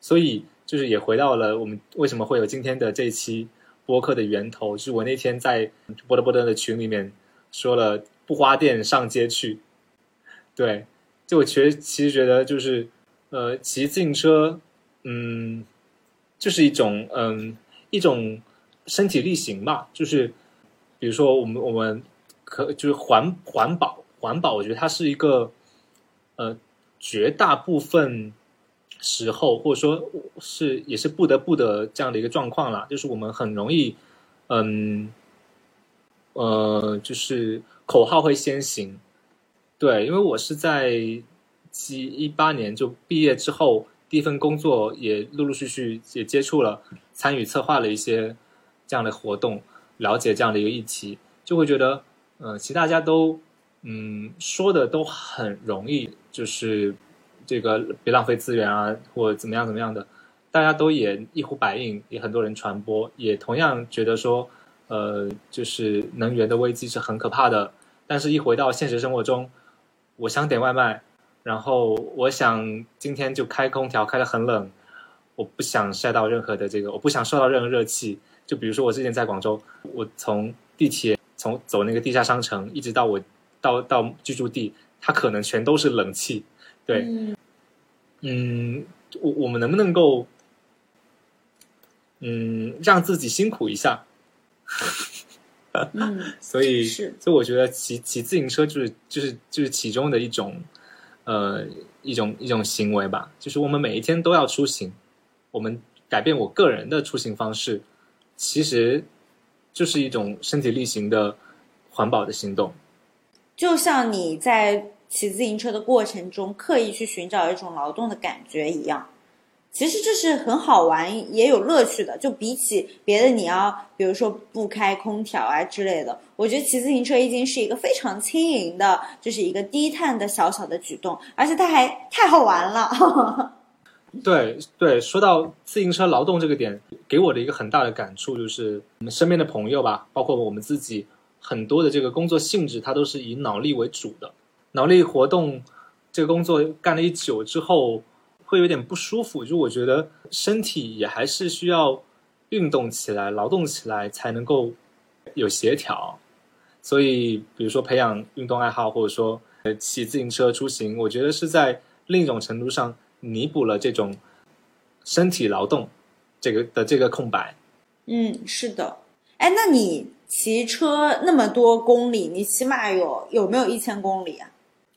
所以就是也回到了我们为什么会有今天的这一期播客的源头，就是我那天在波德波德的群里面说了不花店上街去，对，就我其实其实觉得就是呃骑自行车，嗯，就是一种嗯一种身体力行吧，就是比如说我们我们可就是环环保环保，我觉得它是一个呃绝大部分时候，或者说是也是不得不的这样的一个状况啦，就是我们很容易，嗯，呃，就是口号会先行，对，因为我是在七一八年就毕业之后，第一份工作也陆陆续续也接触了，参与策划了一些这样的活动，了解这样的一个议题，就会觉得，呃，其实大家都，嗯，说的都很容易，就是这个别浪费资源啊，或怎么样怎么样的，大家都也一呼百应，也很多人传播，也同样觉得说，呃，就是能源的危机是很可怕的。但是，一回到现实生活中，我想点外卖，然后我想今天就开空调，开得很冷，我不想晒到任何的这个，我不想受到任何热气。就比如说我之前在广州，我从地铁从走那个地下商城，一直到我到到居住地，它可能全都是冷气。对，嗯嗯，我我们能不能够，嗯，让自己辛苦一下？嗯，所以，是所以我觉得骑骑自行车就是就是就是其中的一种，呃，一种一种行为吧。就是我们每一天都要出行，我们改变我个人的出行方式，其实就是一种身体力行的环保的行动。就像你在骑自行车的过程中刻意去寻找一种劳动的感觉一样。其实这是很好玩，也有乐趣的。就比起别的，你要比如说不开空调啊之类的，我觉得骑自行车已经是一个非常轻盈的，就是一个低碳的小小的举动，而且它还太好玩了。对对，说到自行车劳动这个点，给我的一个很大的感触就是，我们身边的朋友吧，包括我们自己，很多的这个工作性质，它都是以脑力为主的。脑力活动这个工作干了一久之后，会有点不舒服。就我觉得身体也还是需要运动起来、劳动起来才能够有协调。所以，比如说培养运动爱好，或者说呃骑自行车出行，我觉得是在另一种程度上弥补了这种身体劳动这个的这个空白。嗯，是的。哎，那你骑车那么多公里，你起码有有没有一千公里啊？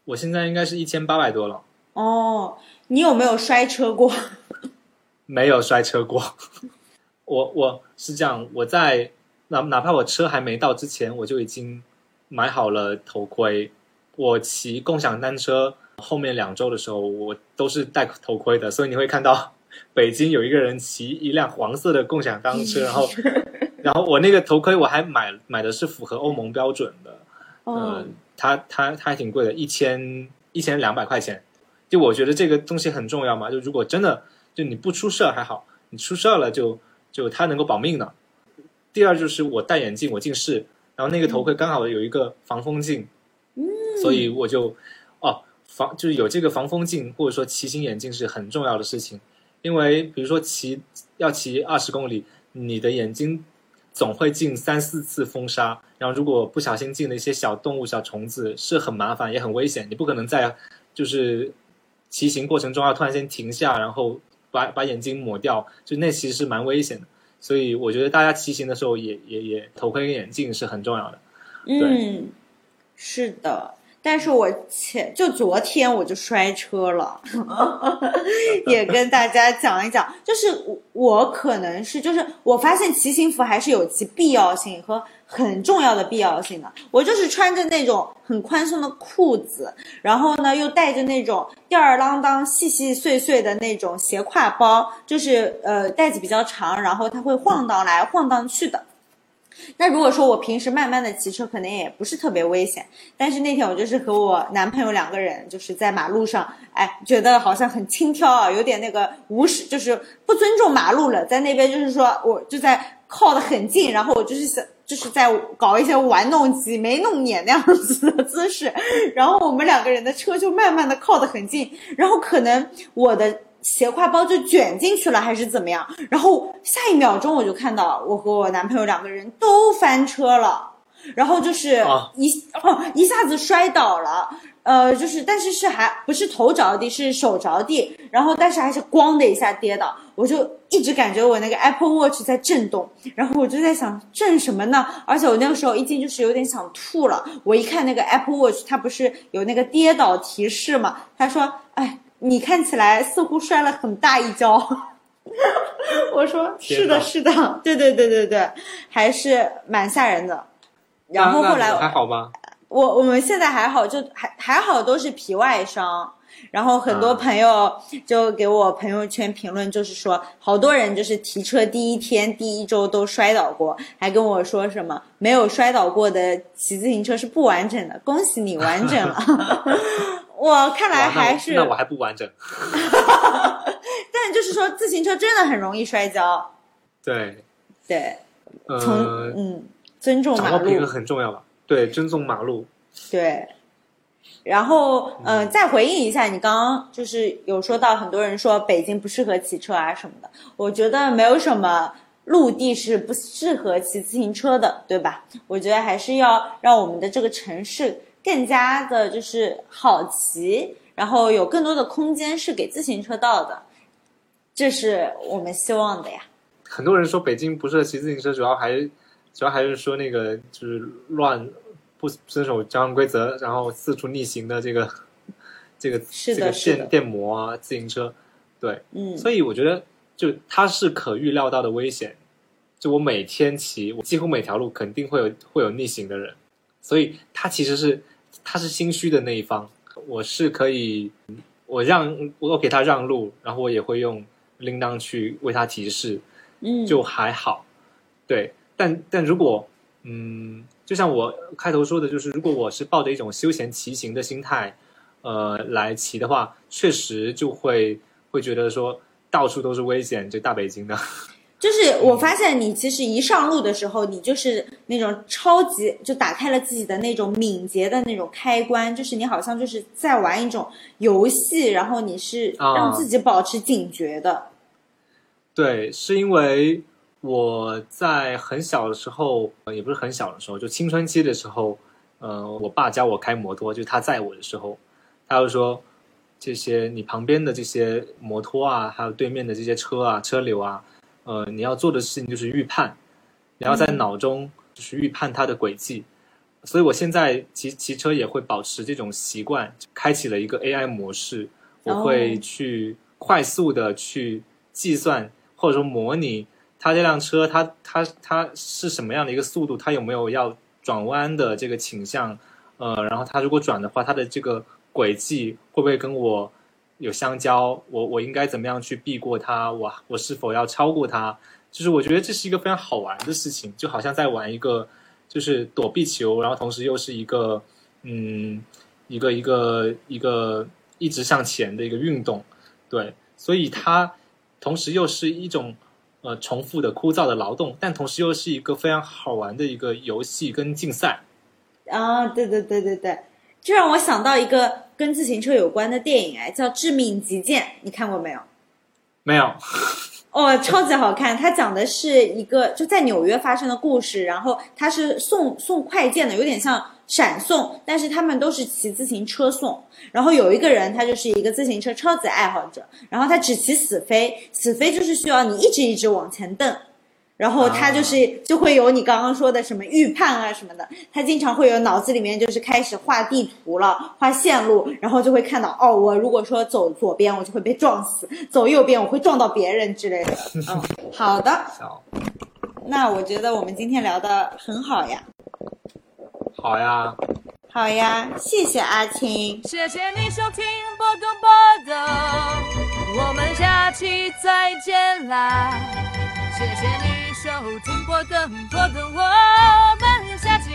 我现在应该是一千八百多了，哦，你有没有摔车过？没有摔车过。我我是这样，我在哪哪怕我车还没到之前，我就已经买好了头盔。我骑共享单车后面两周的时候，我都是戴头盔的，所以你会看到 北京有一个人骑一辆黄色的共享单车，然后然后我那个头盔我还买买的是符合欧盟标准的，嗯呃，它它它还挺贵的，一千一千两百块钱。就我觉得这个东西很重要嘛，就如果真的就你不出事儿还好，你出事儿了就就它能够保命的。第二就是我戴眼镜，我近视，然后那个头盔刚好有一个防风镜，嗯，所以我就哦防就是有这个防风镜或者说骑行眼镜是很重要的事情，因为比如说骑要骑二十公里，你的眼睛总会进三四次风沙，然后如果不小心进了一些小动物、小虫子，是很麻烦也很危险。你不可能在就是骑行过程中要突然间停下，然后把把眼睛抹掉，就那其实是蛮危险的。所以我觉得大家骑行的时候也也也头盔跟眼镜是很重要的。嗯，是的。但是我前就昨天我就摔车了，也跟大家讲一讲，就是我我可能是就是我发现骑行服还是有其必要性和很重要的必要性的。我就是穿着那种很宽松的裤子，然后呢又带着那种吊儿郎当、细细碎碎的那种斜挎包，就是呃带子比较长，然后它会晃荡来晃荡去的。那如果说我平时慢慢的骑车，可能也不是特别危险。但是那天我就是和我男朋友两个人，就是在马路上，哎，觉得好像很轻佻啊，有点那个无视，就是不尊重马路了。在那边就是说，我就在靠得很近，然后我就是想，就是在搞一些玩弄挤眉弄眼那样子的姿势。然后我们两个人的车就慢慢的靠得很近，然后可能我的。斜挎包就卷进去了，还是怎么样？然后下一秒钟我就看到我和我男朋友两个人都翻车了，然后就是啊一哦一下子摔倒了，呃，就是但是是还不是头着地，是手着地，然后但是还是咣的一下跌倒，我就一直感觉我那个 Apple Watch 在震动，然后我就在想震什么呢？而且我那个时候已经就是有点想吐了，我一看那个 Apple Watch，它不是有那个跌倒提示嘛？他说，哎。你看起来似乎摔了很大一跤，我说是的，是的，对对对对对，还是蛮吓人的。然后后来还好吧？我我们现在还好，就还还好都是皮外伤。然后很多啊朋友就给我朋友圈评论，就是说好多人就是提车第一天、第一周都摔倒过，还跟我说什么没有摔倒过的骑自行车是不完整的，恭喜你完整了。我看来哇那我还是，那我还不完整。但就是说自行车真的很容易摔跤。对，对，从、呃，嗯尊重马路掌握平衡，很重要吧？对，尊重马路。对，然后嗯、呃再回应一下，你刚刚就是有说到很多人说北京不适合骑车啊什么的，我觉得没有什么陆地是不适合骑自行车的，对吧？我觉得还是要让我们的这个城市更加的就是好骑，然后有更多的空间是给自行车道的，这是我们希望的呀。很多人说北京不适合骑自行车，主要还主要还是说那个就是乱不遵守交通规则，然后四处逆行的这个这个是这个电电摩啊自行车，对，嗯，所以我觉得就它是可预料到的危险。就我每天骑，我几乎每条路肯定会有会有逆行的人，所以他其实是他是心虚的那一方，我是可以我让我给他让路，然后我也会用铃铛去为他提示，嗯就还好。对，但但如果嗯，就像我开头说的，就是如果我是抱着一种休闲骑行的心态，呃，来骑的话，确实就会会觉得说到处都是危险，这大北京的。就是我发现你其实一上路的时候，你就是那种超级就打开了自己的那种敏捷的那种开关，就是你好像就是在玩一种游戏，然后你是啊让自己保持警觉的。对，是因为我在很小的时候，呃也不是很小的时候，就青春期的时候，呃，我爸教我开摩托，就是他载我的时候，他就说，这些你旁边的这些摩托啊，还有对面的这些车啊、车流啊，呃，你要做的事情就是预判，你要在脑中就是预判它的轨迹。所以我现在骑骑车也会保持这种习惯，开启了一个 AI 模式，我会哦去快速的去计算或者说模拟它这辆车它它它是什么样的一个速度，它有没有要转弯的这个倾向，呃，然后它如果转的话，它的这个轨迹会不会跟我有相交？我我应该怎么样去避过它？我我是否要超过它？就是我觉得这是一个非常好玩的事情，就好像在玩一个就是躲避球，然后同时又是一个嗯一个一个一个一直向前的一个运动，对，所以它同时又是一种呃重复的枯燥的劳动，但同时又是一个非常好玩的一个游戏跟竞赛。啊，对对对对对，这让我想到一个跟自行车有关的电影，哎，叫《致命极限》，你看过没有？没有，哦，超级好看！它讲的是一个就在纽约发生的故事，然后它是送送快件的，有点像闪送，但是他们都是骑自行车送。然后有一个人，他就是一个自行车超级爱好者，然后他只骑死飞，死飞就是需要你一直一直往前蹬。然后他就是就会有你刚刚说的什么预判啊什么的，他经常会有脑子里面就是开始画地图了，画线路，然后就会看到哦，我如果说走左边，我就会被撞死；走右边，我会撞到别人之类的。嗯，好的，好，那我觉得我们今天聊的很好呀，好呀，好呀，谢谢阿青，谢谢你收听波动波动，我们下期再见啦！谢谢你收听波动波动，我们下期